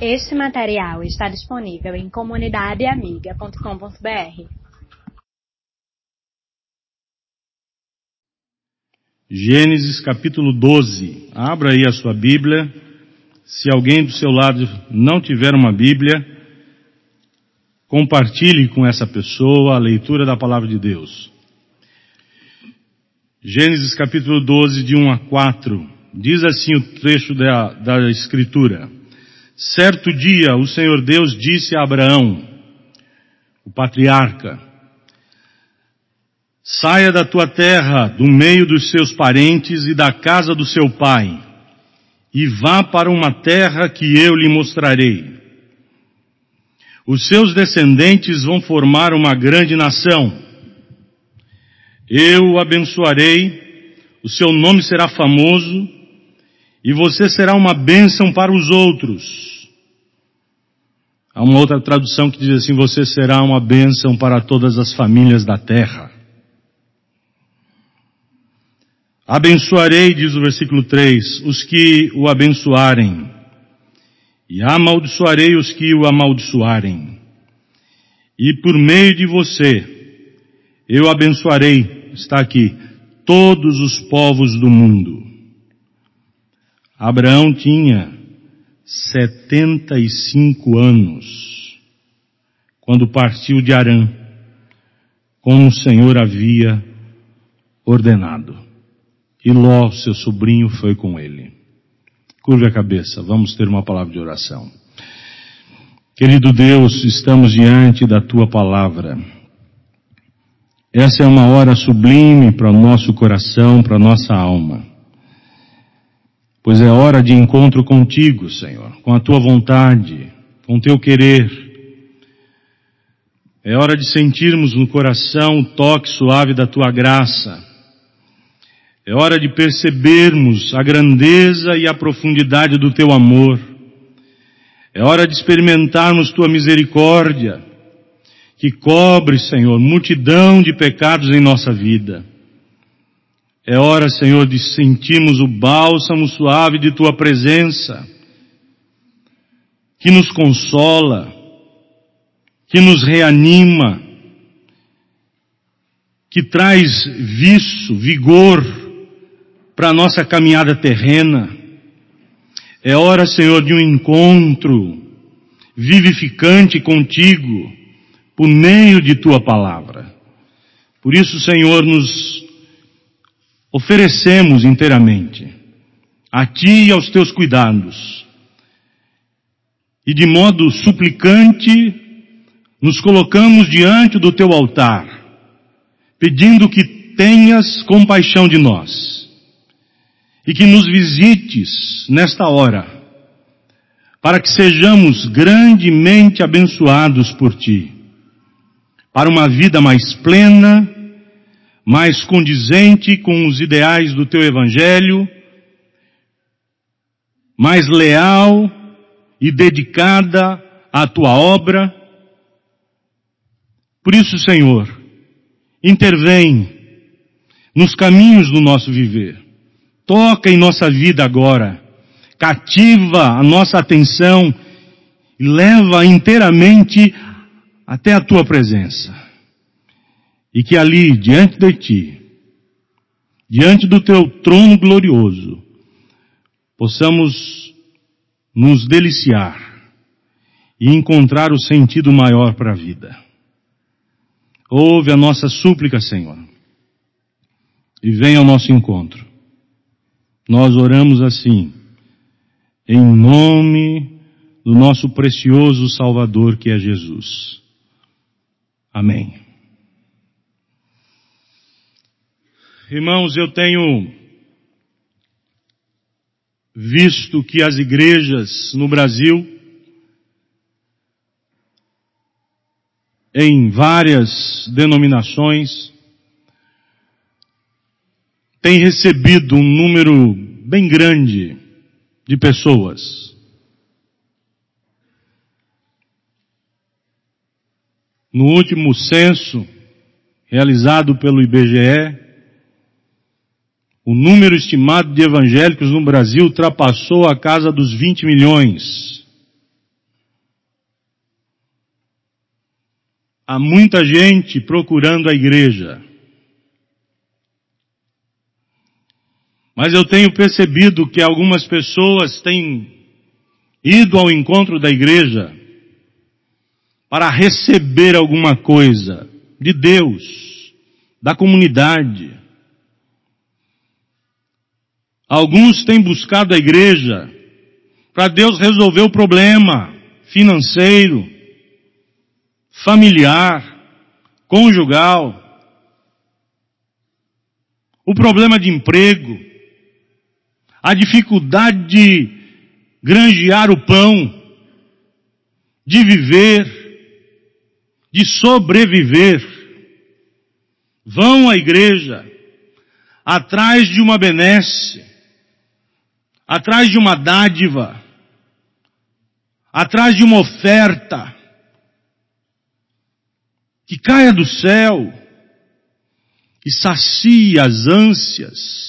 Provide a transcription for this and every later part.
Este material está disponível em comunidadeamiga.com.br. Gênesis capítulo 12. Abra aí a sua Bíblia. Se alguém do seu lado não tiver uma Bíblia, compartilhe com essa pessoa a leitura da palavra de Deus. Gênesis capítulo 12, de 1 a 4. Diz assim o trecho da, da Escritura. Certo dia o Senhor Deus disse a Abraão, o patriarca, saia da tua terra, do meio dos seus parentes e da casa do seu pai, e vá para uma terra que eu lhe mostrarei. Os seus descendentes vão formar uma grande nação. Eu o abençoarei, o seu nome será famoso, e você será uma bênção para os outros. Há uma outra tradução que diz assim: você será uma bênção para todas as famílias da terra. Abençoarei, diz o versículo 3, os que o abençoarem, e amaldiçoarei os que o amaldiçoarem. E por meio de você, eu abençoarei, está aqui, todos os povos do mundo. Abraão tinha 75 anos quando partiu de Arã, como o Senhor havia ordenado. E Ló, seu sobrinho, foi com ele. Curve a cabeça, vamos ter uma palavra de oração. Querido Deus, estamos diante da tua palavra. Essa é uma hora sublime para o nosso coração, para a nossa alma pois é hora de encontro contigo, Senhor, com a tua vontade, com o teu querer. É hora de sentirmos no coração o toque suave da tua graça. É hora de percebermos a grandeza e a profundidade do teu amor. É hora de experimentarmos tua misericórdia, que cobre, Senhor, multidão de pecados em nossa vida. É hora, Senhor, de sentirmos o bálsamo suave de Tua presença, que nos consola, que nos reanima, que traz viço, vigor para a nossa caminhada terrena. É hora, Senhor, de um encontro vivificante contigo, por meio de Tua palavra. Por isso, Senhor, nos oferecemos inteiramente a Ti e aos Teus cuidados. E de modo suplicante, nos colocamos diante do Teu altar, pedindo que tenhas compaixão de nós e que nos visites nesta hora, para que sejamos grandemente abençoados por Ti, para uma vida mais plena, mais condizente com os ideais do teu evangelho, mais leal e dedicada à tua obra. Por isso, Senhor, intervém nos caminhos do nosso viver. Toca em nossa vida agora. Cativa a nossa atenção e leva inteiramente até a tua presença e que ali, diante de ti, diante do teu trono glorioso, possamos nos deliciar e encontrar o sentido maior para a vida. Ouve a nossa súplica, Senhor, e venha ao nosso encontro. Nós oramos assim, em nome do nosso precioso Salvador que é Jesus. Amém. Irmãos, eu tenho visto que as igrejas no Brasil, em várias denominações, têm recebido um número bem grande de pessoas. No último censo realizado pelo IBGE, o número estimado de evangélicos no Brasil ultrapassou a casa dos 20 milhões. Há muita gente procurando a igreja. Mas eu tenho percebido que algumas pessoas têm ido ao encontro da igreja para receber alguma coisa de Deus, da comunidade. Alguns têm buscado a igreja para Deus resolver o problema financeiro, familiar, conjugal, o problema de emprego, a dificuldade de granjear o pão, de viver, de sobreviver. Vão à igreja atrás de uma benesse, atrás de uma dádiva, atrás de uma oferta que caia do céu e sacia as ânsias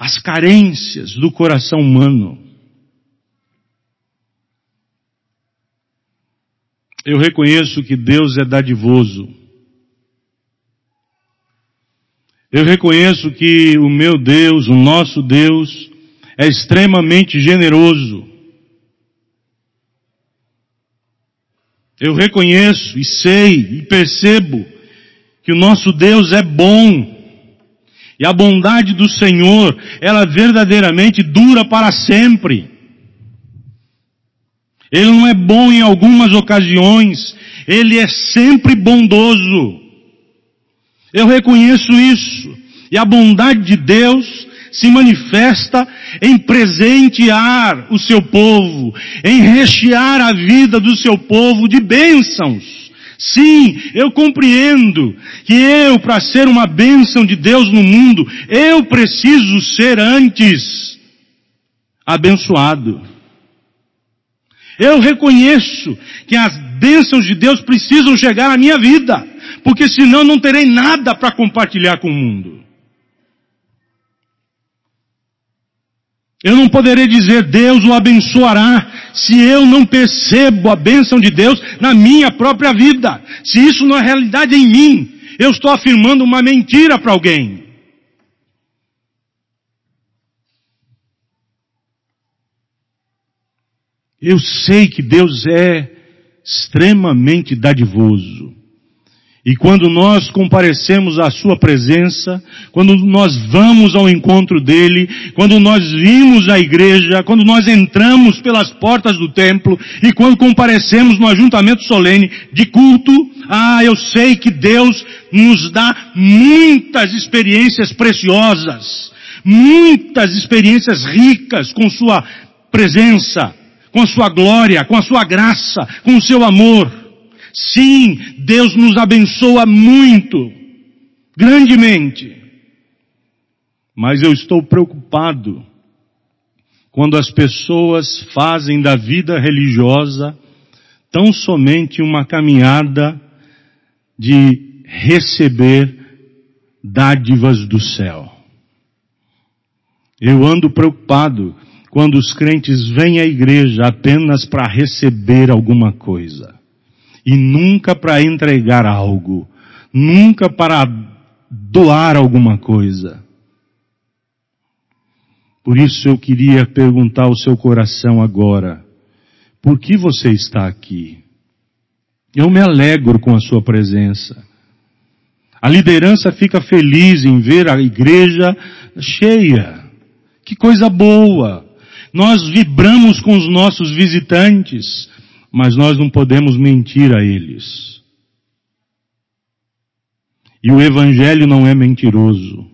as carências do coração humano. Eu reconheço que Deus é dadivoso. Eu reconheço que o meu Deus, o nosso Deus, é extremamente generoso. Eu reconheço e sei e percebo que o nosso Deus é bom. E a bondade do Senhor, ela verdadeiramente dura para sempre. Ele não é bom em algumas ocasiões, ele é sempre bondoso. Eu reconheço isso. E a bondade de Deus se manifesta em presentear o seu povo, em rechear a vida do seu povo de bênçãos. Sim, eu compreendo que eu, para ser uma bênção de Deus no mundo, eu preciso ser antes abençoado. Eu reconheço que as bênçãos de Deus precisam chegar à minha vida, porque senão não terei nada para compartilhar com o mundo. Eu não poderei dizer Deus o abençoará se eu não percebo a bênção de Deus na minha própria vida. Se isso não é realidade em mim, eu estou afirmando uma mentira para alguém. Eu sei que Deus é extremamente dadivoso. E quando nós comparecemos à Sua presença, quando nós vamos ao encontro dEle, quando nós vimos a igreja, quando nós entramos pelas portas do templo e quando comparecemos no ajuntamento solene de culto, ah, eu sei que Deus nos dá muitas experiências preciosas, muitas experiências ricas com Sua presença, com a Sua glória, com a Sua graça, com o Seu amor. Sim, Deus nos abençoa muito, grandemente. Mas eu estou preocupado quando as pessoas fazem da vida religiosa tão somente uma caminhada de receber dádivas do céu. Eu ando preocupado quando os crentes vêm à igreja apenas para receber alguma coisa e nunca para entregar algo, nunca para doar alguma coisa. Por isso eu queria perguntar ao seu coração agora, por que você está aqui? Eu me alegro com a sua presença. A liderança fica feliz em ver a igreja cheia. Que coisa boa! Nós vibramos com os nossos visitantes mas nós não podemos mentir a eles. E o Evangelho não é mentiroso.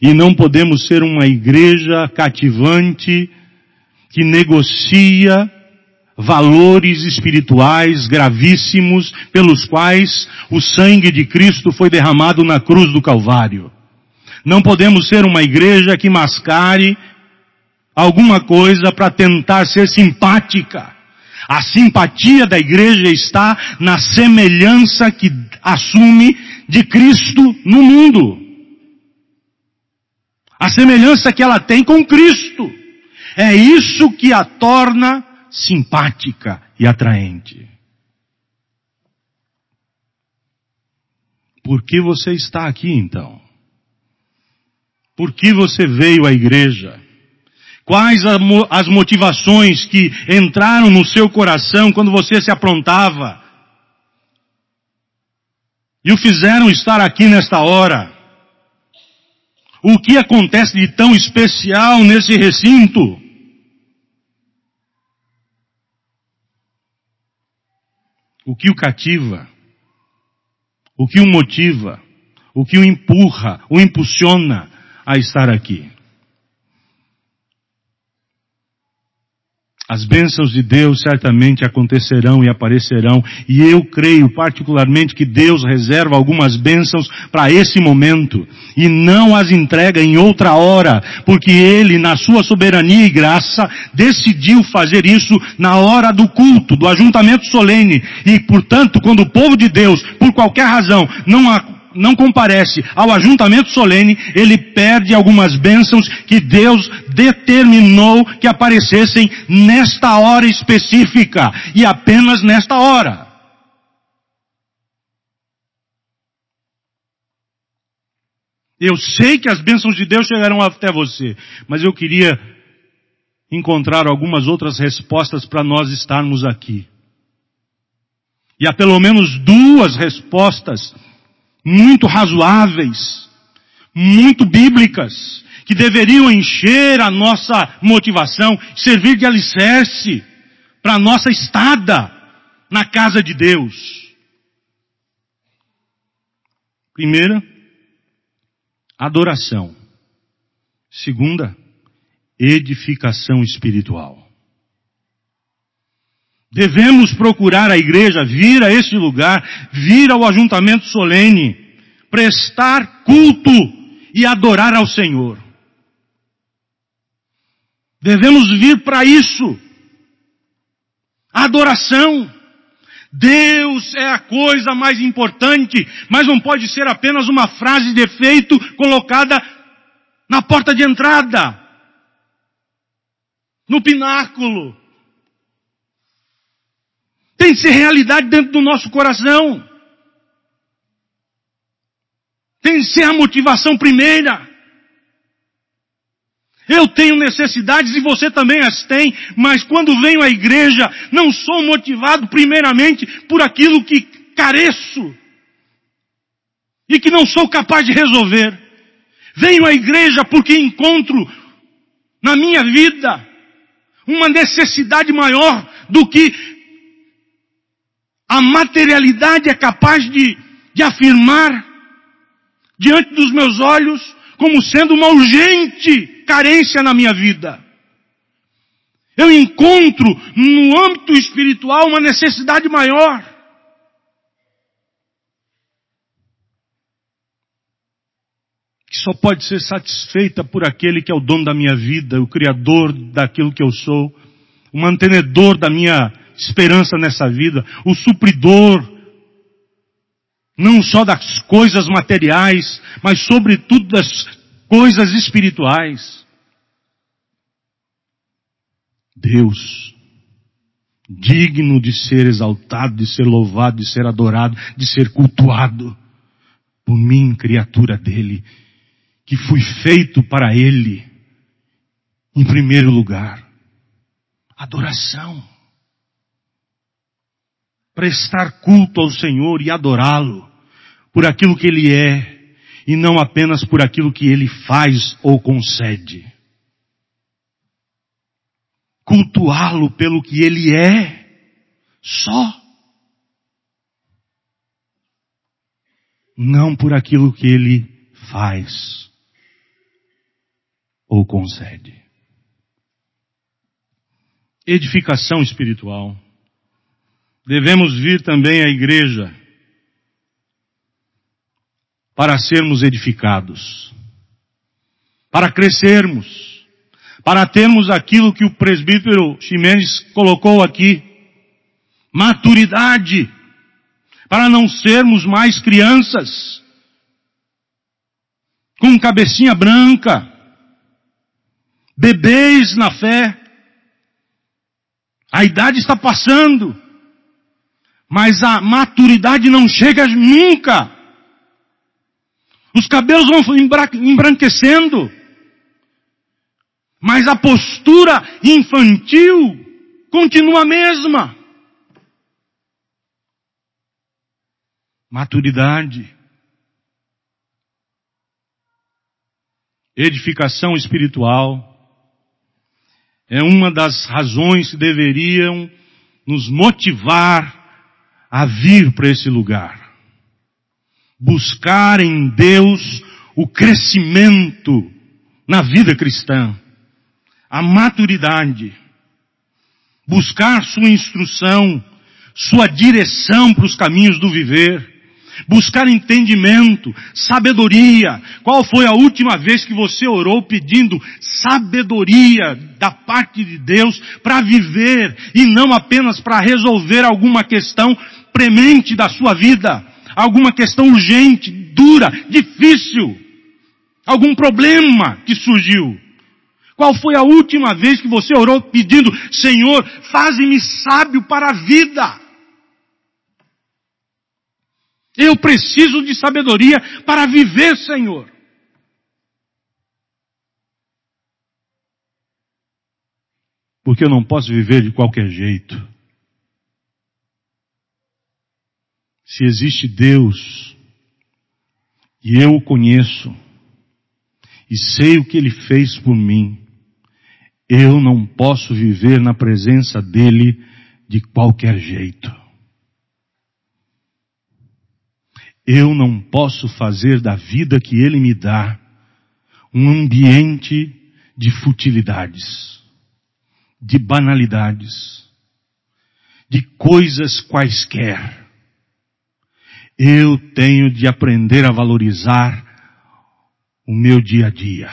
E não podemos ser uma igreja cativante que negocia valores espirituais gravíssimos pelos quais o sangue de Cristo foi derramado na cruz do Calvário. Não podemos ser uma igreja que mascare alguma coisa para tentar ser simpática. A simpatia da igreja está na semelhança que assume de Cristo no mundo. A semelhança que ela tem com Cristo. É isso que a torna simpática e atraente. Por que você está aqui então? Por que você veio à igreja? Quais as motivações que entraram no seu coração quando você se aprontava? E o fizeram estar aqui nesta hora? O que acontece de tão especial nesse recinto? O que o cativa? O que o motiva? O que o empurra, o impulsiona a estar aqui? As bênçãos de Deus certamente acontecerão e aparecerão, e eu creio particularmente que Deus reserva algumas bênçãos para esse momento, e não as entrega em outra hora, porque Ele, na sua soberania e graça, decidiu fazer isso na hora do culto, do ajuntamento solene, e portanto, quando o povo de Deus, por qualquer razão, não não comparece ao ajuntamento solene, ele perde algumas bênçãos que Deus determinou que aparecessem nesta hora específica e apenas nesta hora. Eu sei que as bênçãos de Deus chegarão até você, mas eu queria encontrar algumas outras respostas para nós estarmos aqui. E há pelo menos duas respostas muito razoáveis, muito bíblicas, que deveriam encher a nossa motivação, servir de alicerce para a nossa estada na casa de Deus. Primeira, adoração. Segunda, edificação espiritual. Devemos procurar a igreja, vir a este lugar, vir ao ajuntamento solene, prestar culto e adorar ao Senhor. Devemos vir para isso. Adoração. Deus é a coisa mais importante, mas não pode ser apenas uma frase de efeito colocada na porta de entrada, no pináculo. Tem que ser realidade dentro do nosso coração. Tem que ser a motivação primeira. Eu tenho necessidades e você também as tem, mas quando venho à igreja, não sou motivado primeiramente por aquilo que careço e que não sou capaz de resolver. Venho à igreja porque encontro na minha vida uma necessidade maior do que a materialidade é capaz de, de afirmar diante dos meus olhos como sendo uma urgente carência na minha vida. Eu encontro no âmbito espiritual uma necessidade maior. Que só pode ser satisfeita por aquele que é o dono da minha vida, o criador daquilo que eu sou, o mantenedor da minha esperança nessa vida, o supridor, não só das coisas materiais, mas sobretudo das coisas espirituais. Deus, digno de ser exaltado, de ser louvado, de ser adorado, de ser cultuado por mim, criatura dele, que fui feito para ele, em primeiro lugar. Adoração prestar culto ao Senhor e adorá-lo por aquilo que Ele é e não apenas por aquilo que Ele faz ou concede. Cultuá-lo pelo que Ele é, só. Não por aquilo que Ele faz ou concede. Edificação espiritual devemos vir também à igreja para sermos edificados, para crescermos, para termos aquilo que o presbítero Ximenes colocou aqui, maturidade, para não sermos mais crianças, com cabecinha branca, bebês na fé. A idade está passando. Mas a maturidade não chega nunca Os cabelos vão embranquecendo. Mas a postura infantil continua a mesma. Maturidade. Edificação espiritual é uma das razões que deveriam nos motivar a vir para esse lugar. Buscar em Deus o crescimento na vida cristã, a maturidade, buscar sua instrução, sua direção para os caminhos do viver, buscar entendimento, sabedoria. Qual foi a última vez que você orou pedindo sabedoria da parte de Deus para viver e não apenas para resolver alguma questão premente da sua vida, alguma questão urgente, dura, difícil, algum problema que surgiu? Qual foi a última vez que você orou pedindo, Senhor, faze-me sábio para a vida? Eu preciso de sabedoria para viver, Senhor. Porque eu não posso viver de qualquer jeito. Se existe Deus, e eu o conheço, e sei o que Ele fez por mim, eu não posso viver na presença dEle de qualquer jeito. Eu não posso fazer da vida que Ele me dá um ambiente de futilidades, de banalidades, de coisas quaisquer. Eu tenho de aprender a valorizar o meu dia a dia.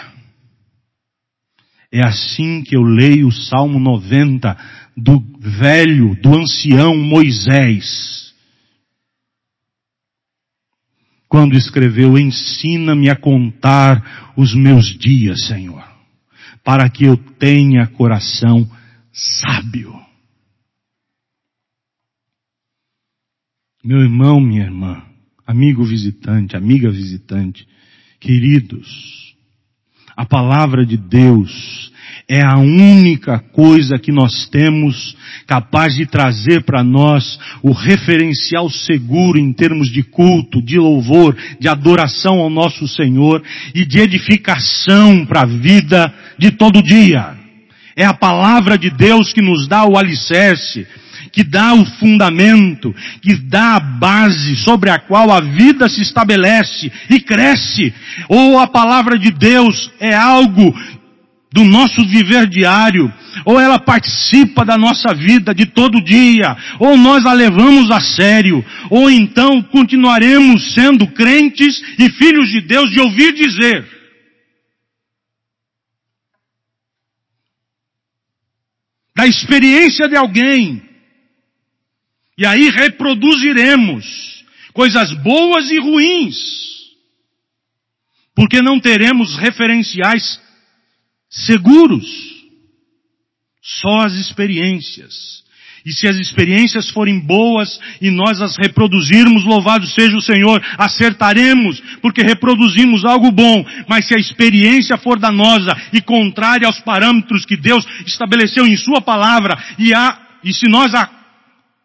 É assim que eu leio o Salmo 90 do velho, do ancião Moisés quando escreveu: Ensina-me a contar os meus dias, Senhor, para que eu tenha coração sábio. Meu irmão, minha irmã, amigo visitante, amiga visitante, queridos, a palavra de Deus é a única coisa que nós temos capaz de trazer para nós o referencial seguro em termos de culto, de louvor, de adoração ao nosso Senhor e de edificação para a vida de todo dia. É a palavra de Deus que nos dá o alicerce, que dá o fundamento, que dá a base sobre a qual a vida se estabelece e cresce. Ou a palavra de Deus é algo do nosso viver diário, ou ela participa da nossa vida de todo dia, ou nós a levamos a sério, ou então continuaremos sendo crentes e filhos de Deus de ouvir dizer. Da experiência de alguém. E aí reproduziremos coisas boas e ruins. Porque não teremos referenciais seguros. Só as experiências. E se as experiências forem boas e nós as reproduzirmos, louvado seja o Senhor, acertaremos, porque reproduzimos algo bom. Mas se a experiência for danosa e contrária aos parâmetros que Deus estabeleceu em Sua palavra, e, a, e se nós a,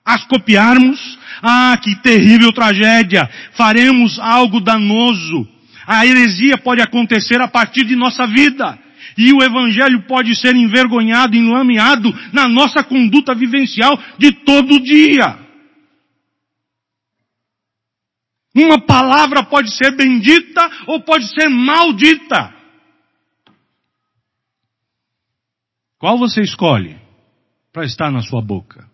as copiarmos, ah, que terrível tragédia! Faremos algo danoso. A heresia pode acontecer a partir de nossa vida. E o Evangelho pode ser envergonhado, enlameado na nossa conduta vivencial de todo dia. Uma palavra pode ser bendita ou pode ser maldita. Qual você escolhe para estar na sua boca?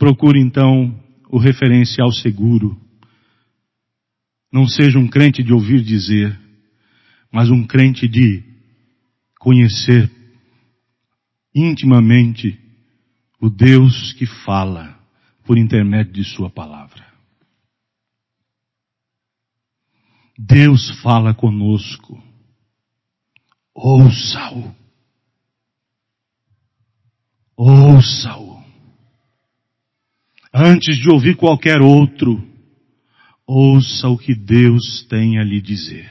Procure então o referencial seguro não seja um crente de ouvir dizer, mas um crente de conhecer intimamente o Deus que fala por intermédio de Sua palavra. Deus fala conosco. Ouça-o. Ouça-o. Antes de ouvir qualquer outro, Ouça o que Deus tem a lhe dizer.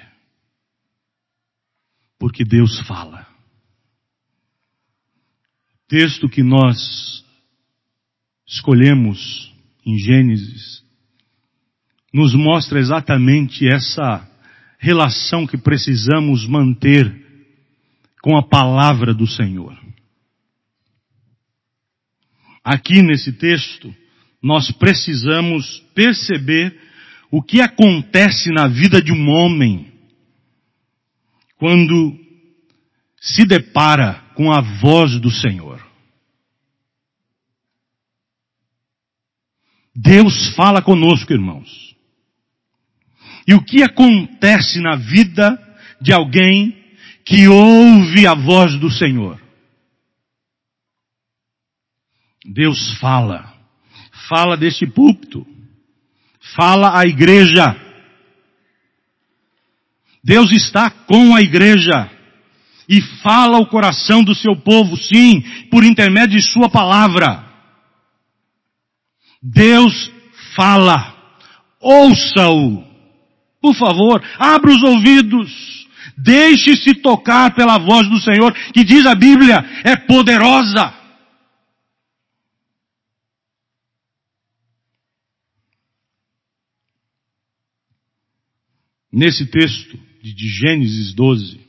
Porque Deus fala. Texto que nós escolhemos em Gênesis nos mostra exatamente essa relação que precisamos manter com a palavra do Senhor. Aqui nesse texto, nós precisamos perceber o que acontece na vida de um homem quando se depara com a voz do Senhor. Deus fala conosco, irmãos. E o que acontece na vida de alguém que ouve a voz do Senhor? Deus fala. Fala deste púlpito. Fala à igreja. Deus está com a igreja. E fala ao coração do seu povo, sim, por intermédio de sua palavra. Deus fala. Ouça-o. Por favor, abra os ouvidos. Deixe-se tocar pela voz do Senhor, que diz a Bíblia, é poderosa. Nesse texto de Gênesis 12,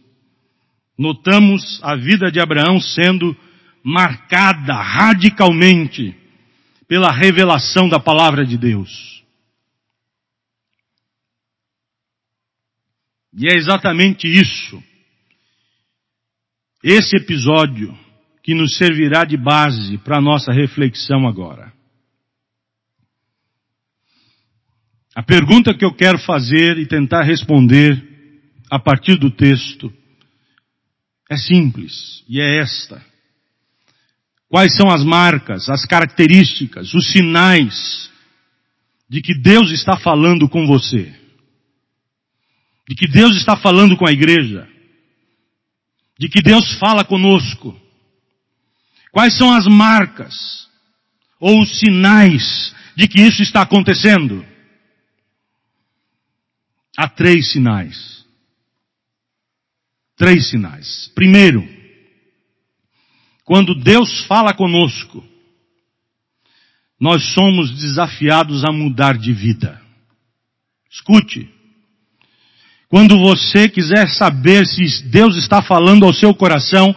notamos a vida de Abraão sendo marcada radicalmente pela revelação da palavra de Deus. E é exatamente isso, esse episódio, que nos servirá de base para a nossa reflexão agora. A pergunta que eu quero fazer e tentar responder a partir do texto é simples e é esta. Quais são as marcas, as características, os sinais de que Deus está falando com você? De que Deus está falando com a igreja? De que Deus fala conosco? Quais são as marcas ou os sinais de que isso está acontecendo? Há três sinais. Três sinais. Primeiro, quando Deus fala conosco, nós somos desafiados a mudar de vida. Escute. Quando você quiser saber se Deus está falando ao seu coração,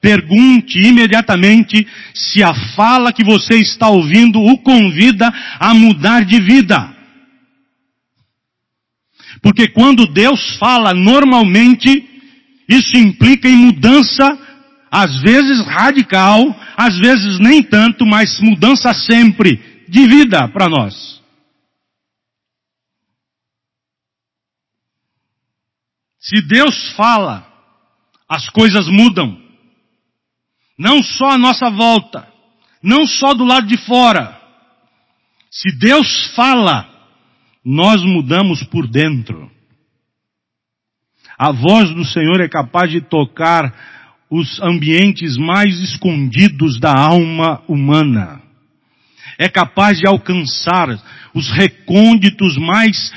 pergunte imediatamente se a fala que você está ouvindo o convida a mudar de vida. Porque quando Deus fala normalmente, isso implica em mudança, às vezes radical, às vezes nem tanto, mas mudança sempre de vida para nós. Se Deus fala, as coisas mudam. Não só à nossa volta, não só do lado de fora. Se Deus fala, nós mudamos por dentro. A voz do Senhor é capaz de tocar os ambientes mais escondidos da alma humana. É capaz de alcançar os recônditos mais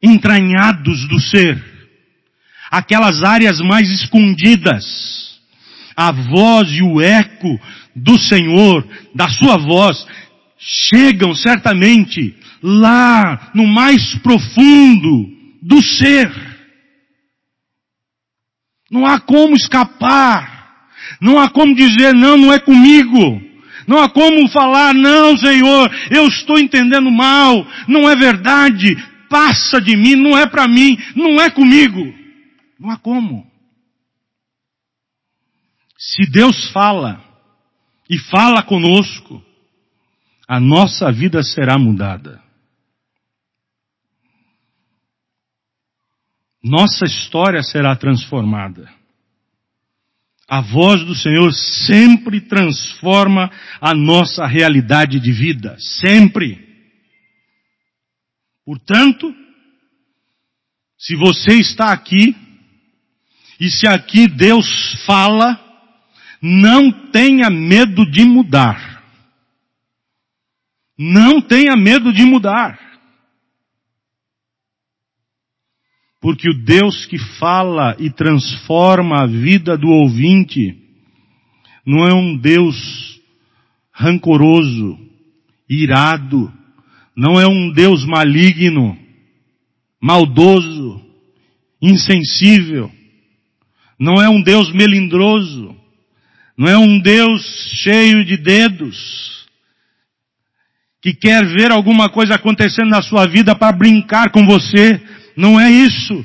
entranhados do ser. Aquelas áreas mais escondidas. A voz e o eco do Senhor, da sua voz, chegam certamente lá no mais profundo do ser. Não há como escapar. Não há como dizer, não, não é comigo. Não há como falar, não, Senhor, eu estou entendendo mal. Não é verdade. Passa de mim, não é para mim, não é comigo. Não há como. Se Deus fala e fala conosco, a nossa vida será mudada. Nossa história será transformada. A voz do Senhor sempre transforma a nossa realidade de vida, sempre. Portanto, se você está aqui, e se aqui Deus fala, não tenha medo de mudar. Não tenha medo de mudar. Porque o Deus que fala e transforma a vida do ouvinte não é um Deus rancoroso, irado, não é um Deus maligno, maldoso, insensível, não é um Deus melindroso, não é um Deus cheio de dedos, que quer ver alguma coisa acontecendo na sua vida para brincar com você. Não é isso.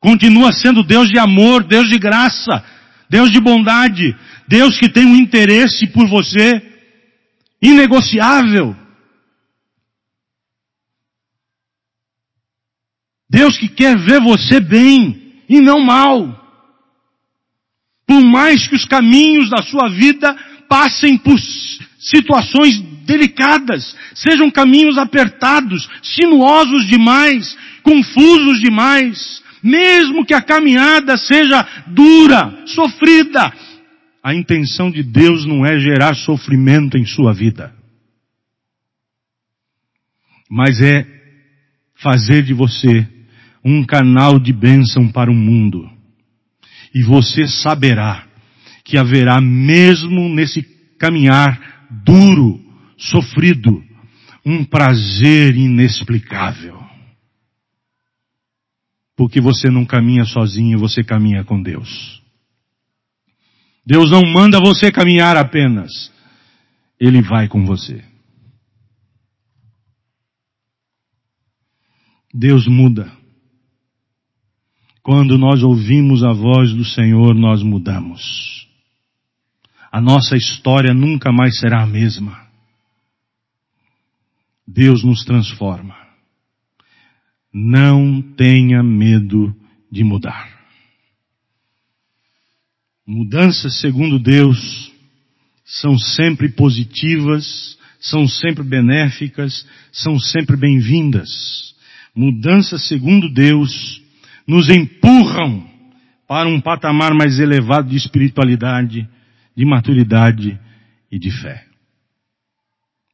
Continua sendo Deus de amor, Deus de graça, Deus de bondade, Deus que tem um interesse por você inegociável. Deus que quer ver você bem e não mal. Por mais que os caminhos da sua vida passem por situações delicadas, sejam caminhos apertados, sinuosos demais, confusos demais, mesmo que a caminhada seja dura, sofrida, a intenção de Deus não é gerar sofrimento em sua vida, mas é fazer de você um canal de bênção para o mundo. E você saberá que haverá mesmo nesse caminhar duro, sofrido, um prazer inexplicável. Porque você não caminha sozinho, você caminha com Deus. Deus não manda você caminhar apenas. Ele vai com você. Deus muda. Quando nós ouvimos a voz do Senhor, nós mudamos. A nossa história nunca mais será a mesma. Deus nos transforma. Não tenha medo de mudar. Mudanças segundo Deus são sempre positivas, são sempre benéficas, são sempre bem-vindas. Mudanças segundo Deus nos empurram para um patamar mais elevado de espiritualidade, de maturidade e de fé.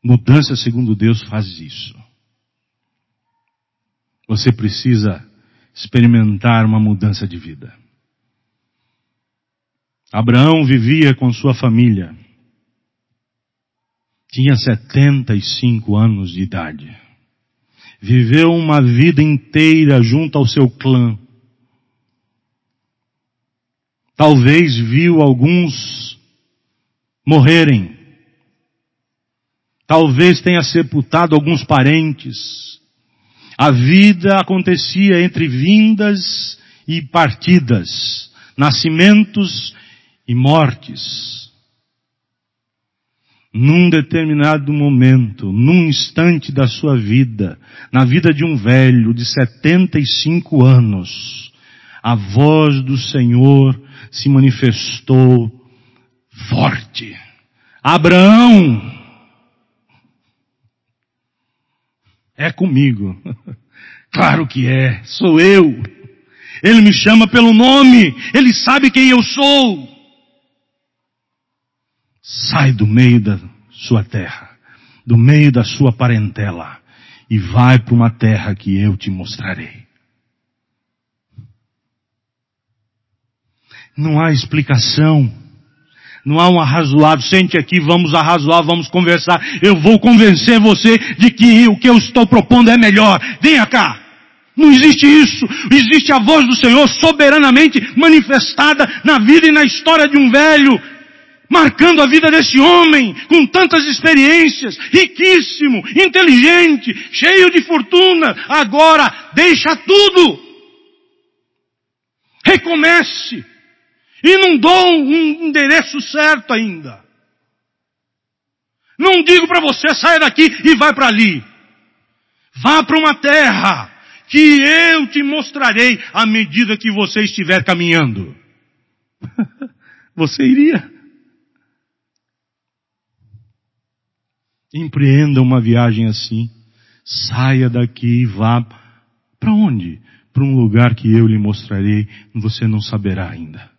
Mudança segundo Deus faz isso. Você precisa experimentar uma mudança de vida. Abraão vivia com sua família. Tinha 75 anos de idade. Viveu uma vida inteira junto ao seu clã Talvez viu alguns morrerem. Talvez tenha sepultado alguns parentes. A vida acontecia entre vindas e partidas, nascimentos e mortes. Num determinado momento, num instante da sua vida, na vida de um velho de 75 anos, a voz do Senhor se manifestou forte. Abraão, é comigo. Claro que é, sou eu. Ele me chama pelo nome, ele sabe quem eu sou. Sai do meio da sua terra, do meio da sua parentela, e vai para uma terra que eu te mostrarei. Não há explicação. Não há um arrazoado. Sente aqui, vamos arrazoar, vamos conversar. Eu vou convencer você de que o que eu estou propondo é melhor. Venha cá. Não existe isso. Existe a voz do Senhor soberanamente manifestada na vida e na história de um velho, marcando a vida desse homem com tantas experiências, riquíssimo, inteligente, cheio de fortuna. Agora, deixa tudo. Recomece. E não dou um endereço certo ainda. Não digo para você saia daqui e vai para ali. Vá para uma terra que eu te mostrarei à medida que você estiver caminhando. você iria? Empreenda uma viagem assim. Saia daqui e vá para onde? Para um lugar que eu lhe mostrarei, você não saberá ainda.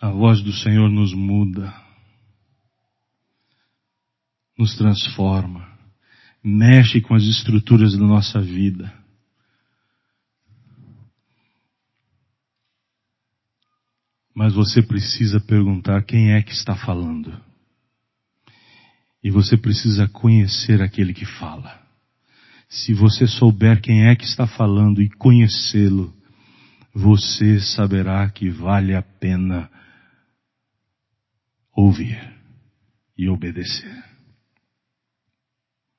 A voz do Senhor nos muda. nos transforma, mexe com as estruturas da nossa vida. Mas você precisa perguntar quem é que está falando. E você precisa conhecer aquele que fala. Se você souber quem é que está falando e conhecê-lo, você saberá que vale a pena ouvir e obedecer.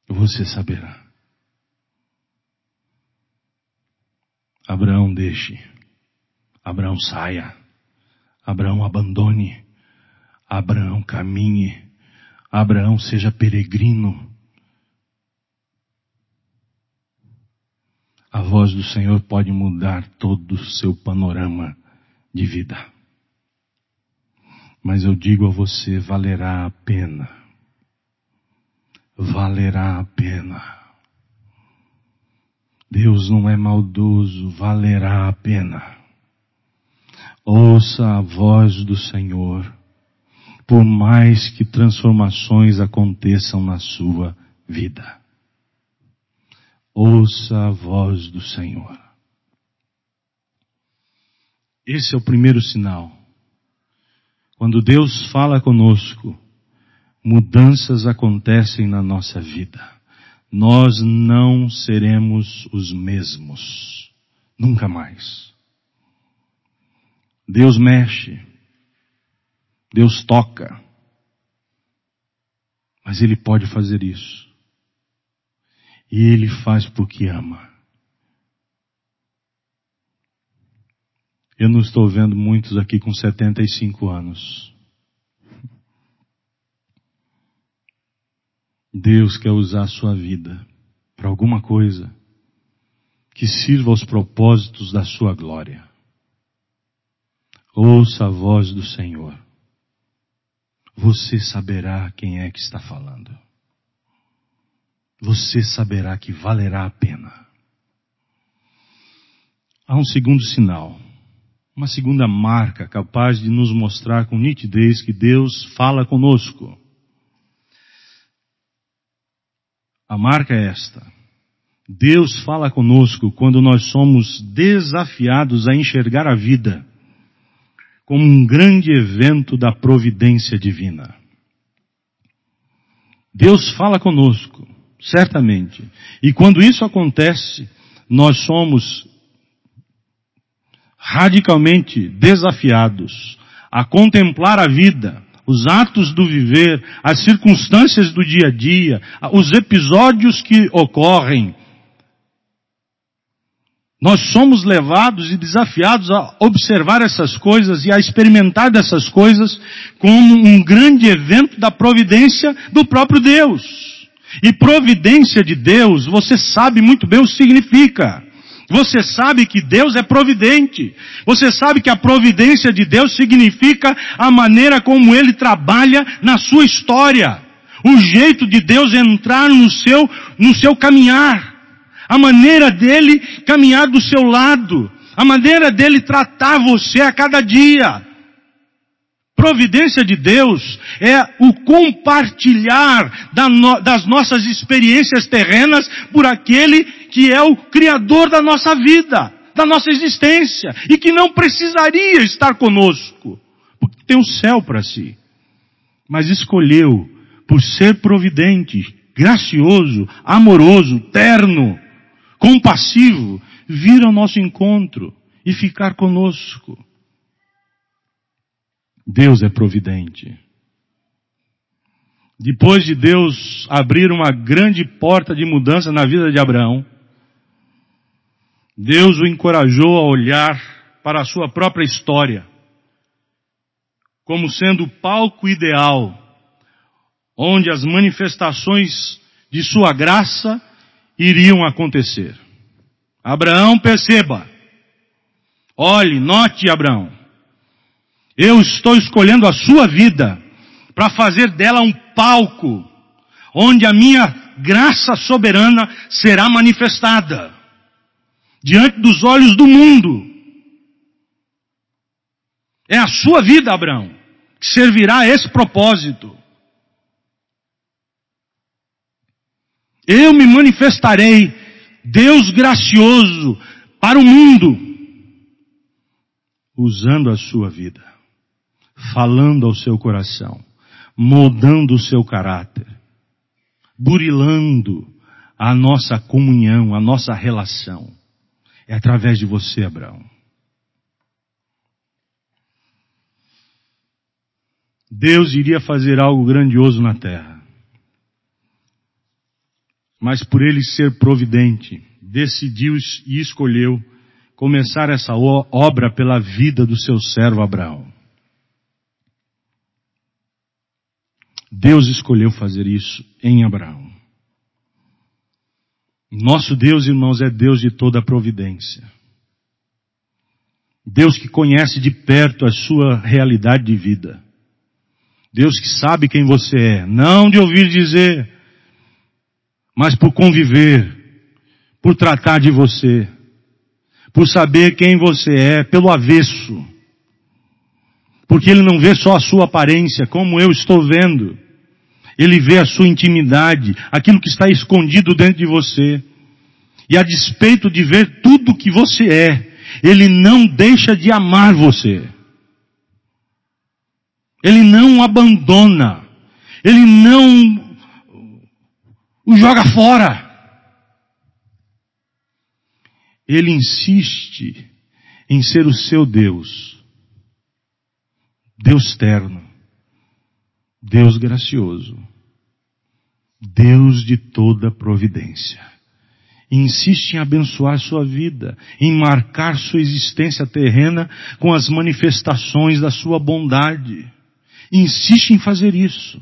Você saberá. Abraão deixe. Abraão saia. Abraão abandone. Abraão caminhe. Abraão seja peregrino. A voz do Senhor pode mudar todo o seu panorama de vida. Mas eu digo a você, valerá a pena. Valerá a pena. Deus não é maldoso, valerá a pena. Ouça a voz do Senhor, por mais que transformações aconteçam na sua vida. Ouça a voz do Senhor. Esse é o primeiro sinal. Quando Deus fala conosco, mudanças acontecem na nossa vida. Nós não seremos os mesmos. Nunca mais. Deus mexe. Deus toca. Mas Ele pode fazer isso. E Ele faz porque ama. Eu não estou vendo muitos aqui com 75 anos. Deus quer usar a sua vida para alguma coisa que sirva aos propósitos da sua glória. Ouça a voz do Senhor. Você saberá quem é que está falando. Você saberá que valerá a pena. Há um segundo sinal uma segunda marca capaz de nos mostrar com nitidez que Deus fala conosco. A marca é esta. Deus fala conosco quando nós somos desafiados a enxergar a vida como um grande evento da providência divina. Deus fala conosco, certamente. E quando isso acontece, nós somos radicalmente desafiados a contemplar a vida, os atos do viver, as circunstâncias do dia a dia, os episódios que ocorrem. Nós somos levados e desafiados a observar essas coisas e a experimentar dessas coisas como um grande evento da providência do próprio Deus. E providência de Deus, você sabe muito bem o que significa. Você sabe que Deus é providente. Você sabe que a providência de Deus significa a maneira como Ele trabalha na sua história. O jeito de Deus entrar no seu, no seu caminhar. A maneira dele caminhar do seu lado. A maneira dele tratar você a cada dia. Providência de Deus é o compartilhar das nossas experiências terrenas por aquele que é o Criador da nossa vida, da nossa existência, e que não precisaria estar conosco, porque tem o um céu para si. Mas escolheu, por ser providente, gracioso, amoroso, terno, compassivo, vir ao nosso encontro e ficar conosco. Deus é providente. Depois de Deus abrir uma grande porta de mudança na vida de Abraão, Deus o encorajou a olhar para a sua própria história como sendo o palco ideal onde as manifestações de sua graça iriam acontecer. Abraão, perceba. Olhe, note, Abraão. Eu estou escolhendo a sua vida para fazer dela um palco onde a minha graça soberana será manifestada diante dos olhos do mundo. É a sua vida, Abraão, que servirá a esse propósito. Eu me manifestarei, Deus gracioso, para o mundo, usando a sua vida, falando ao seu coração, moldando o seu caráter, burilando a nossa comunhão, a nossa relação. É através de você, Abraão. Deus iria fazer algo grandioso na terra. Mas por ele ser providente, decidiu e escolheu começar essa obra pela vida do seu servo Abraão. Deus escolheu fazer isso em Abraão. Nosso Deus, irmãos, é Deus de toda a providência. Deus que conhece de perto a sua realidade de vida. Deus que sabe quem você é, não de ouvir dizer, mas por conviver, por tratar de você, por saber quem você é, pelo avesso. Porque Ele não vê só a sua aparência, como eu estou vendo. Ele vê a sua intimidade, aquilo que está escondido dentro de você. E a despeito de ver tudo que você é, Ele não deixa de amar você. Ele não o abandona. Ele não o joga fora. Ele insiste em ser o seu Deus. Deus terno. Deus gracioso. Deus de toda providência. Insiste em abençoar sua vida, em marcar sua existência terrena com as manifestações da sua bondade. Insiste em fazer isso.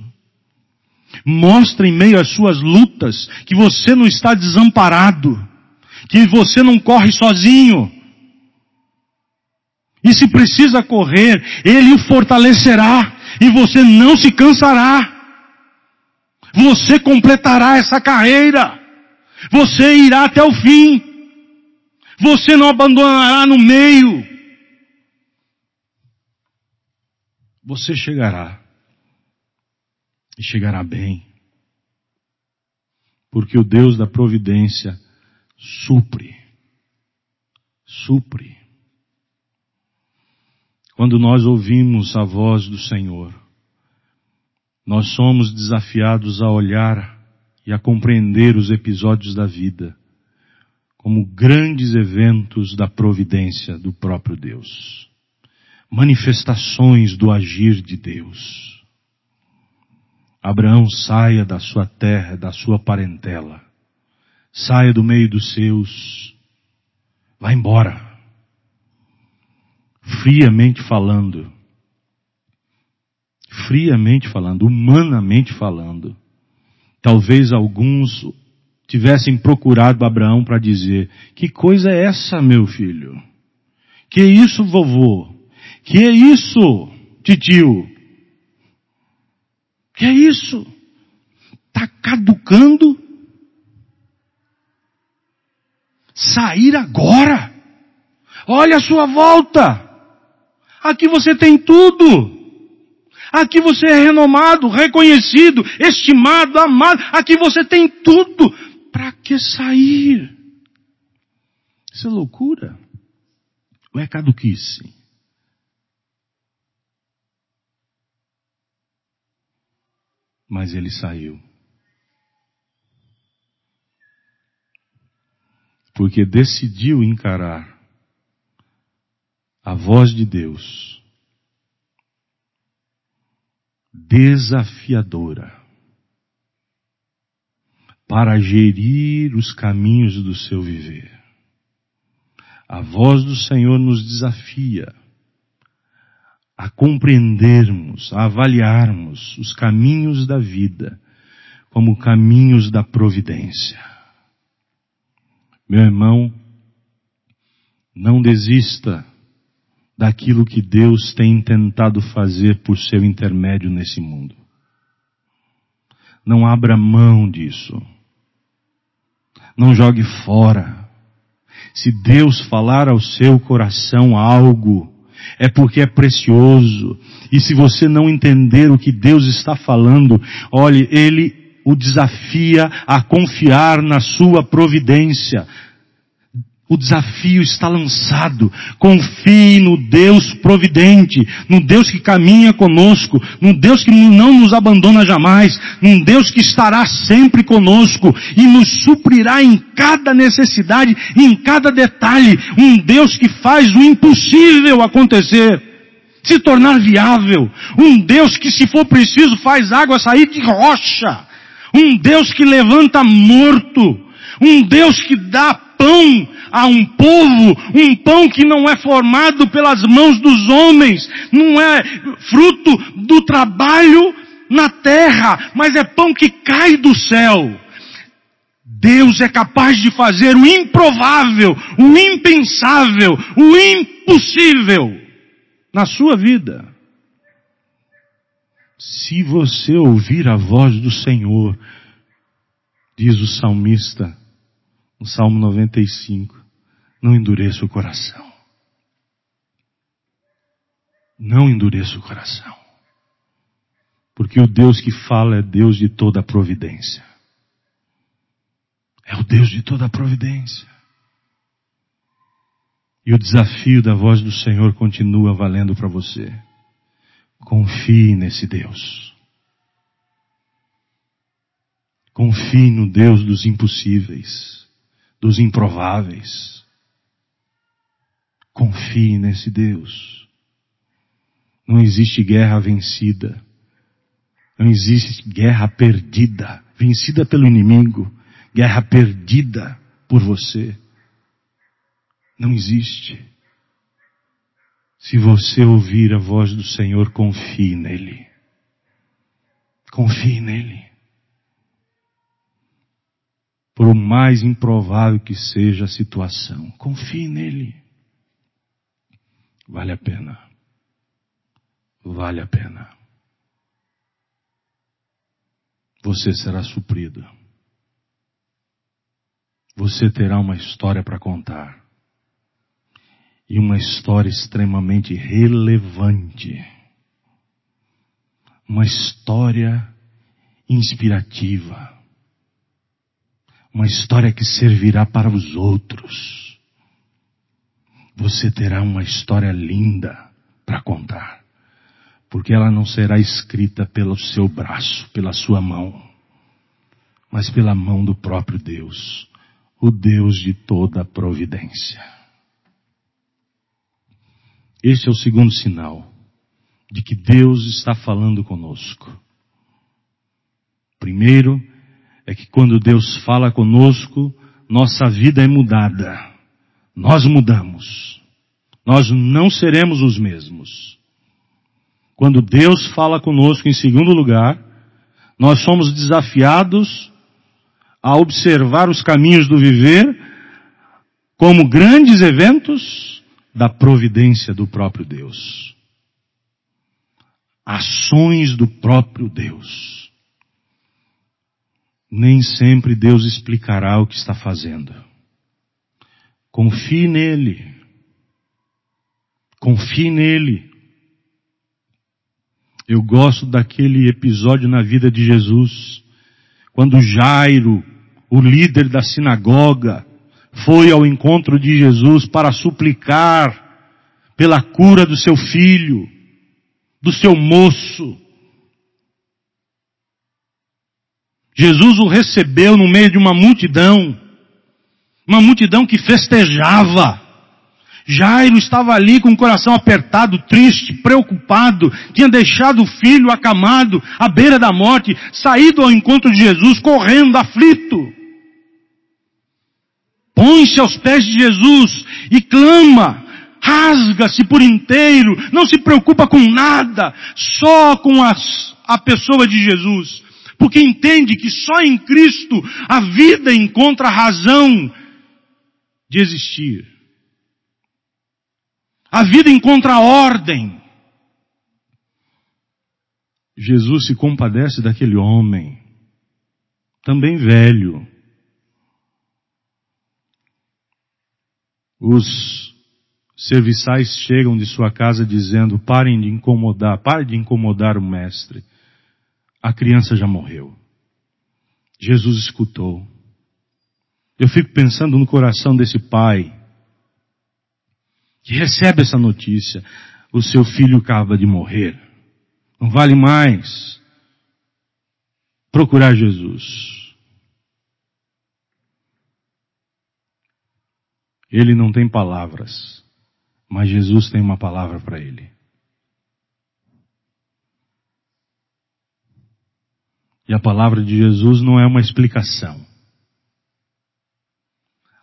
Mostra em meio às suas lutas que você não está desamparado, que você não corre sozinho. E se precisa correr, Ele o fortalecerá e você não se cansará. Você completará essa carreira. Você irá até o fim. Você não abandonará no meio. Você chegará. E chegará bem. Porque o Deus da providência supre. Supre. Quando nós ouvimos a voz do Senhor, nós somos desafiados a olhar e a compreender os episódios da vida como grandes eventos da providência do próprio Deus. Manifestações do agir de Deus. Abraão saia da sua terra, da sua parentela. Saia do meio dos seus. Vá embora. Friamente falando. Friamente falando, humanamente falando. Talvez alguns tivessem procurado Abraão para dizer: Que coisa é essa, meu filho? Que isso, vovô? Que é isso, titio? Que é isso? Está caducando? Sair agora? Olha a sua volta. Aqui você tem tudo. Aqui você é renomado, reconhecido, estimado, amado. Aqui você tem tudo. Para que sair? Isso é loucura. Ou é caduquice? Mas ele saiu. Porque decidiu encarar a voz de Deus desafiadora para gerir os caminhos do seu viver. A voz do Senhor nos desafia a compreendermos, a avaliarmos os caminhos da vida como caminhos da providência. Meu irmão, não desista daquilo que Deus tem tentado fazer por seu intermédio nesse mundo. Não abra mão disso. Não jogue fora. Se Deus falar ao seu coração algo, é porque é precioso. E se você não entender o que Deus está falando, olhe, Ele o desafia a confiar na sua providência. O desafio está lançado. Confie no Deus providente, no Deus que caminha conosco, no Deus que não nos abandona jamais, num Deus que estará sempre conosco e nos suprirá em cada necessidade, em cada detalhe. Um Deus que faz o impossível acontecer, se tornar viável. Um Deus que, se for preciso, faz água sair de rocha. Um Deus que levanta morto. Um Deus que dá pão a um povo, um pão que não é formado pelas mãos dos homens, não é fruto do trabalho na terra, mas é pão que cai do céu. Deus é capaz de fazer o improvável, o impensável, o impossível na sua vida. Se você ouvir a voz do Senhor, diz o salmista, no Salmo 95, não endureça o coração. Não endureça o coração. Porque o Deus que fala é Deus de toda a providência. É o Deus de toda a providência. E o desafio da voz do Senhor continua valendo para você. Confie nesse Deus. Confie no Deus dos impossíveis, dos improváveis. Confie nesse Deus. Não existe guerra vencida. Não existe guerra perdida, vencida pelo inimigo, guerra perdida por você. Não existe. Se você ouvir a voz do Senhor, confie nele. Confie nele. Por mais improvável que seja a situação, confie nele. Vale a pena. Vale a pena. Você será suprido. Você terá uma história para contar. E uma história extremamente relevante. Uma história inspirativa. Uma história que servirá para os outros você terá uma história linda para contar. Porque ela não será escrita pelo seu braço, pela sua mão, mas pela mão do próprio Deus, o Deus de toda providência. Este é o segundo sinal de que Deus está falando conosco. Primeiro, é que quando Deus fala conosco, nossa vida é mudada. Nós mudamos. Nós não seremos os mesmos. Quando Deus fala conosco em segundo lugar, nós somos desafiados a observar os caminhos do viver como grandes eventos da providência do próprio Deus. Ações do próprio Deus. Nem sempre Deus explicará o que está fazendo. Confie nele. Confie nele. Eu gosto daquele episódio na vida de Jesus, quando Jairo, o líder da sinagoga, foi ao encontro de Jesus para suplicar pela cura do seu filho, do seu moço. Jesus o recebeu no meio de uma multidão. Uma multidão que festejava. Jairo estava ali com o coração apertado, triste, preocupado, tinha deixado o filho acamado, à beira da morte, saído ao encontro de Jesus, correndo, aflito. Põe-se aos pés de Jesus e clama, rasga-se por inteiro, não se preocupa com nada, só com as, a pessoa de Jesus. Porque entende que só em Cristo a vida encontra razão de existir. A vida encontra ordem. Jesus se compadece daquele homem, também velho. Os serviçais chegam de sua casa dizendo: parem de incomodar, pare de incomodar o mestre. A criança já morreu. Jesus escutou. Eu fico pensando no coração desse pai que recebe essa notícia. O seu filho acaba de morrer. Não vale mais procurar Jesus. Ele não tem palavras, mas Jesus tem uma palavra para ele. E a palavra de Jesus não é uma explicação.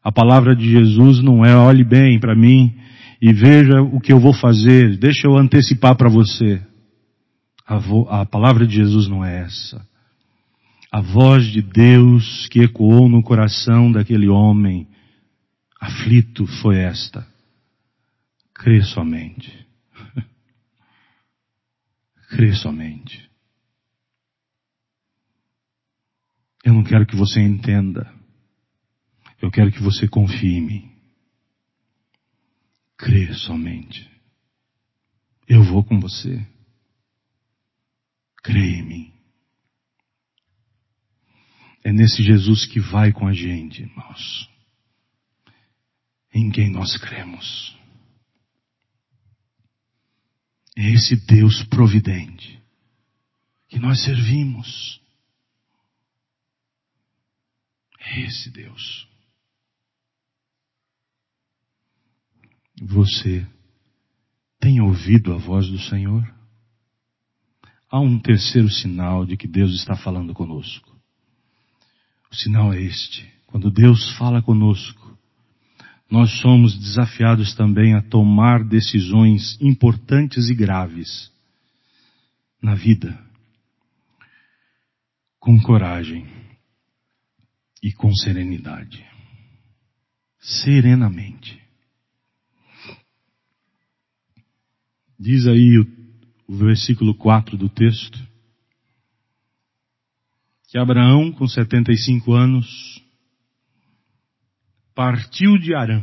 A palavra de Jesus não é olhe bem para mim e veja o que eu vou fazer, deixa eu antecipar para você. A, vo, a palavra de Jesus não é essa. A voz de Deus que ecoou no coração daquele homem aflito foi esta. Crê somente. Crê somente. Eu não quero que você entenda. Eu quero que você confie em mim. Crê somente. Eu vou com você. Crê em mim. É nesse Jesus que vai com a gente, irmãos. Em quem nós cremos. É esse Deus providente que nós servimos. É esse Deus. Você tem ouvido a voz do Senhor? Há um terceiro sinal de que Deus está falando conosco. O sinal é este. Quando Deus fala conosco, nós somos desafiados também a tomar decisões importantes e graves na vida, com coragem e com serenidade. Serenamente. Diz aí o, o versículo 4 do texto, que Abraão, com 75 anos, partiu de Arã,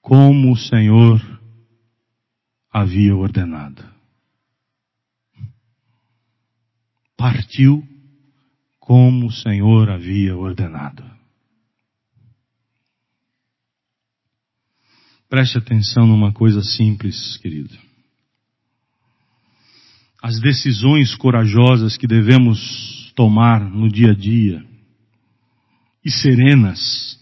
como o Senhor havia ordenado. Partiu como o Senhor havia ordenado. Preste atenção numa coisa simples, querido. As decisões corajosas que devemos tomar no dia a dia e serenas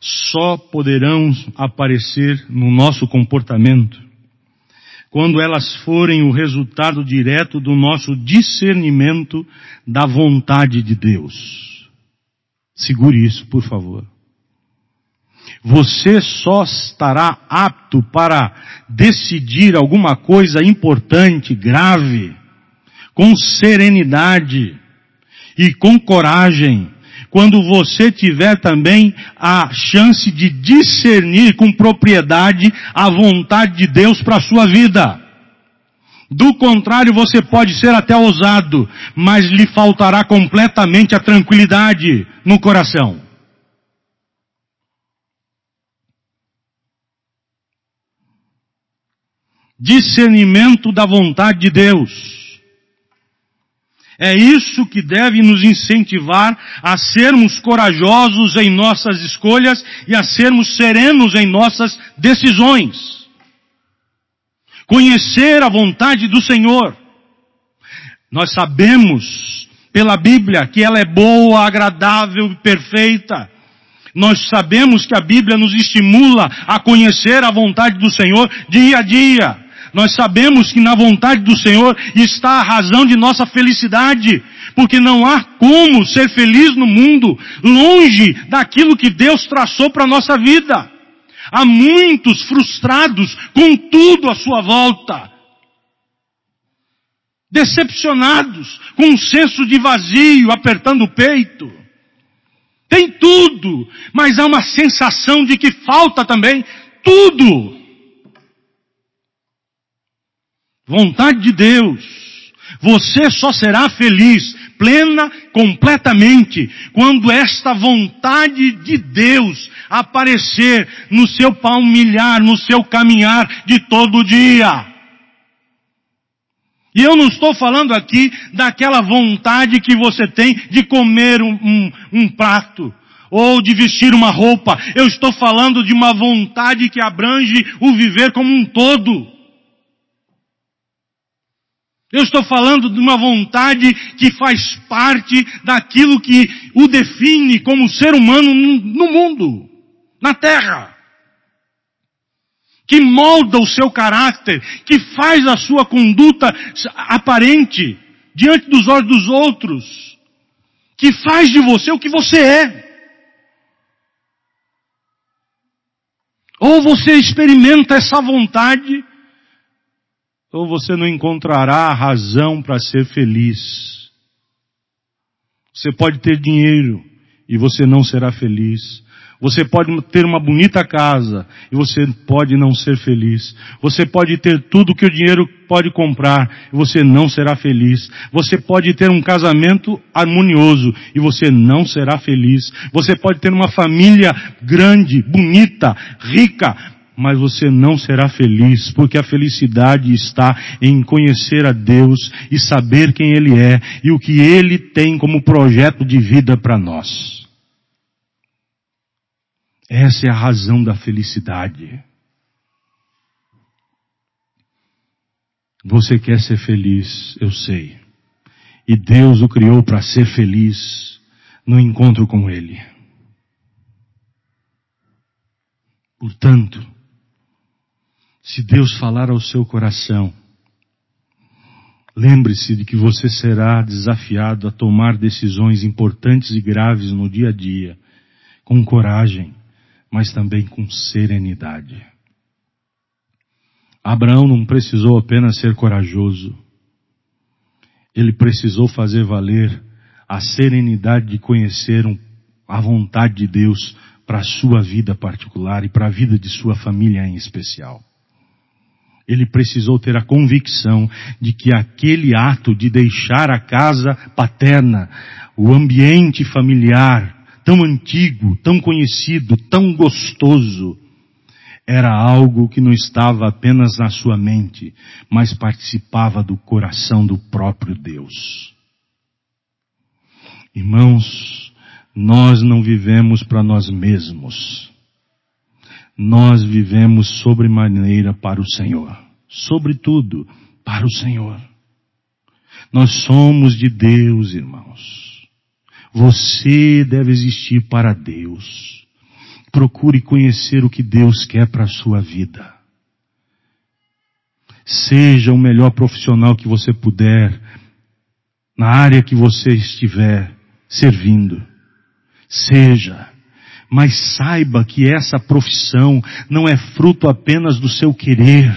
só poderão aparecer no nosso comportamento quando elas forem o resultado direto do nosso discernimento da vontade de Deus. Segure isso, por favor. Você só estará apto para decidir alguma coisa importante, grave, com serenidade e com coragem, quando você tiver também a chance de discernir com propriedade a vontade de Deus para a sua vida. Do contrário, você pode ser até ousado, mas lhe faltará completamente a tranquilidade no coração. Discernimento da vontade de Deus. É isso que deve nos incentivar a sermos corajosos em nossas escolhas e a sermos serenos em nossas decisões. Conhecer a vontade do Senhor. Nós sabemos pela Bíblia que ela é boa, agradável e perfeita. Nós sabemos que a Bíblia nos estimula a conhecer a vontade do Senhor dia a dia. Nós sabemos que na vontade do Senhor está a razão de nossa felicidade, porque não há como ser feliz no mundo longe daquilo que Deus traçou para a nossa vida. Há muitos frustrados com tudo à sua volta. Decepcionados, com um senso de vazio apertando o peito. Tem tudo, mas há uma sensação de que falta também tudo. Vontade de Deus. Você só será feliz, plena, completamente, quando esta vontade de Deus aparecer no seu palmilhar, no seu caminhar de todo dia. E eu não estou falando aqui daquela vontade que você tem de comer um, um, um, prato ou de vestir uma roupa. Eu estou falando de uma vontade que abrange o viver como um todo. Eu estou falando de uma vontade que faz parte daquilo que o define como ser humano no mundo, na terra. Que molda o seu caráter, que faz a sua conduta aparente diante dos olhos dos outros, que faz de você o que você é. Ou você experimenta essa vontade, ou você não encontrará razão para ser feliz. Você pode ter dinheiro e você não será feliz. Você pode ter uma bonita casa e você pode não ser feliz. Você pode ter tudo que o dinheiro pode comprar e você não será feliz. Você pode ter um casamento harmonioso e você não será feliz. Você pode ter uma família grande, bonita, rica, mas você não será feliz, porque a felicidade está em conhecer a Deus e saber quem Ele é e o que Ele tem como projeto de vida para nós. Essa é a razão da felicidade. Você quer ser feliz, eu sei. E Deus o criou para ser feliz no encontro com Ele. Portanto, se Deus falar ao seu coração, lembre-se de que você será desafiado a tomar decisões importantes e graves no dia a dia, com coragem, mas também com serenidade. Abraão não precisou apenas ser corajoso, ele precisou fazer valer a serenidade de conhecer a vontade de Deus para a sua vida particular e para a vida de sua família em especial. Ele precisou ter a convicção de que aquele ato de deixar a casa paterna, o ambiente familiar, tão antigo, tão conhecido, tão gostoso, era algo que não estava apenas na sua mente, mas participava do coração do próprio Deus. Irmãos, nós não vivemos para nós mesmos nós vivemos sobremaneira para o Senhor. Sobretudo para o Senhor. Nós somos de Deus, irmãos. Você deve existir para Deus. Procure conhecer o que Deus quer para a sua vida. Seja o melhor profissional que você puder, na área que você estiver servindo. Seja mas saiba que essa profissão não é fruto apenas do seu querer.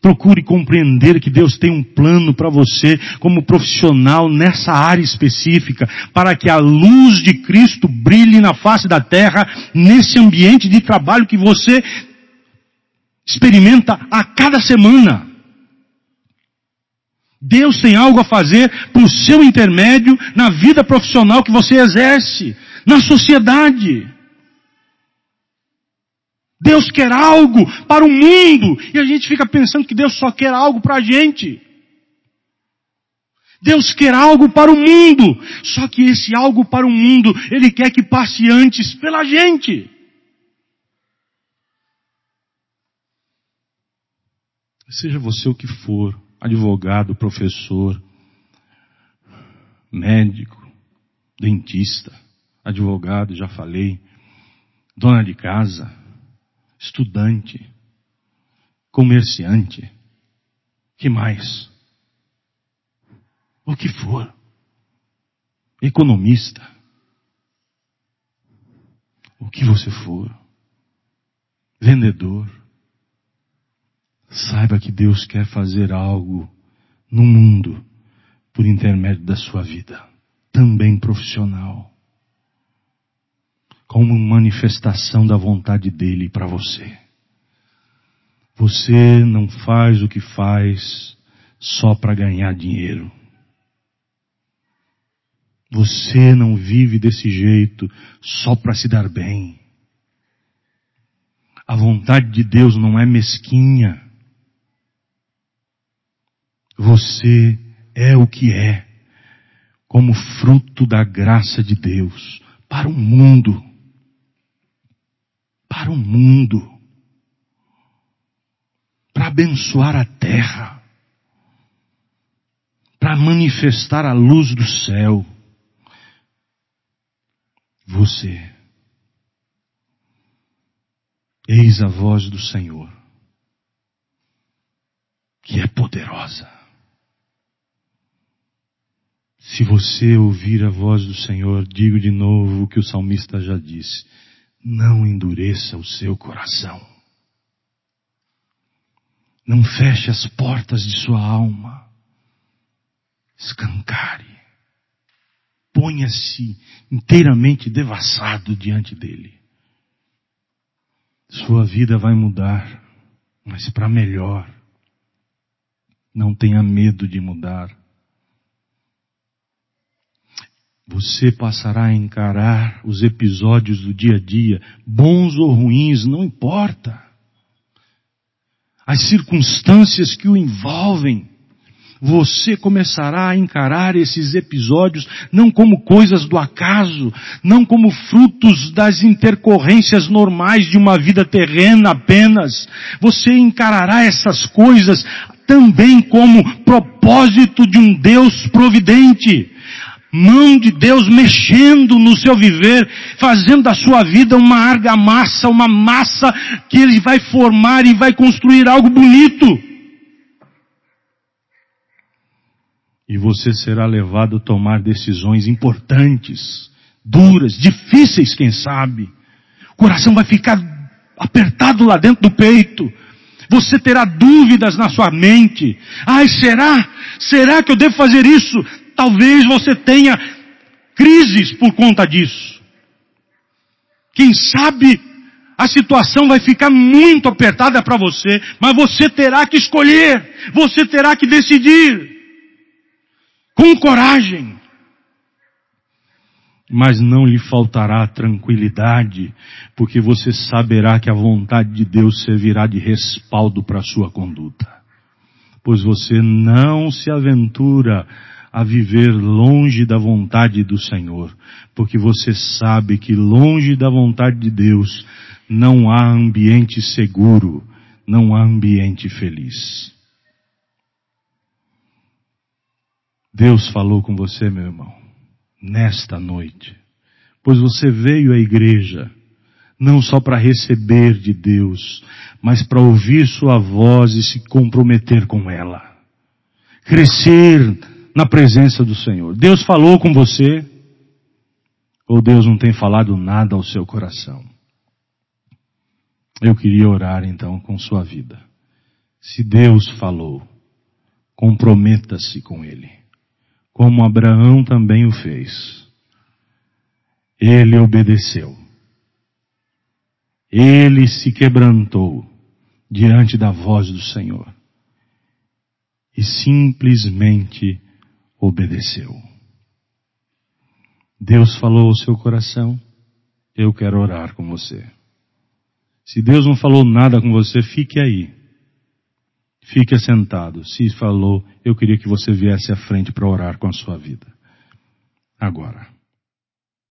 Procure compreender que Deus tem um plano para você como profissional nessa área específica, para que a luz de Cristo brilhe na face da terra, nesse ambiente de trabalho que você experimenta a cada semana. Deus tem algo a fazer por seu intermédio na vida profissional que você exerce na sociedade. Deus quer algo para o mundo e a gente fica pensando que Deus só quer algo para a gente. Deus quer algo para o mundo, só que esse algo para o mundo, Ele quer que passe antes pela gente. Seja você o que for, advogado, professor, médico, dentista, advogado, já falei, dona de casa, estudante, comerciante, que mais? O que for, economista, o que você for, vendedor, saiba que Deus quer fazer algo no mundo por intermédio da sua vida, também profissional como manifestação da vontade dele para você. Você não faz o que faz só para ganhar dinheiro. Você não vive desse jeito só para se dar bem. A vontade de Deus não é mesquinha. Você é o que é, como fruto da graça de Deus para o mundo. Para o mundo. Para abençoar a terra. Para manifestar a luz do céu. Você. Eis a voz do Senhor, que é poderosa. Se você ouvir a voz do Senhor, digo de novo o que o salmista já disse: não endureça o seu coração. Não feche as portas de sua alma. Escancare. Ponha-se inteiramente devassado diante dele. Sua vida vai mudar, mas para melhor. Não tenha medo de mudar. Você passará a encarar os episódios do dia a dia, bons ou ruins, não importa. As circunstâncias que o envolvem, você começará a encarar esses episódios não como coisas do acaso, não como frutos das intercorrências normais de uma vida terrena apenas. Você encarará essas coisas também como propósito de um Deus providente mão de Deus mexendo no seu viver, fazendo da sua vida uma argamassa, uma massa que ele vai formar e vai construir algo bonito. E você será levado a tomar decisões importantes, duras, difíceis, quem sabe. O coração vai ficar apertado lá dentro do peito. Você terá dúvidas na sua mente. Ai, será? Será que eu devo fazer isso? Talvez você tenha crises por conta disso. Quem sabe a situação vai ficar muito apertada para você, mas você terá que escolher, você terá que decidir. Com coragem. Mas não lhe faltará tranquilidade, porque você saberá que a vontade de Deus servirá de respaldo para a sua conduta. Pois você não se aventura a viver longe da vontade do Senhor, porque você sabe que longe da vontade de Deus não há ambiente seguro, não há ambiente feliz. Deus falou com você, meu irmão, nesta noite, pois você veio à igreja não só para receber de Deus, mas para ouvir sua voz e se comprometer com ela. Crescer na presença do Senhor. Deus falou com você, ou Deus não tem falado nada ao seu coração? Eu queria orar então com sua vida. Se Deus falou, comprometa-se com Ele, como Abraão também o fez. Ele obedeceu. Ele se quebrantou diante da voz do Senhor e simplesmente obedeceu. Deus falou ao seu coração, eu quero orar com você. Se Deus não falou nada com você, fique aí. Fique sentado. Se falou, eu queria que você viesse à frente para orar com a sua vida. Agora.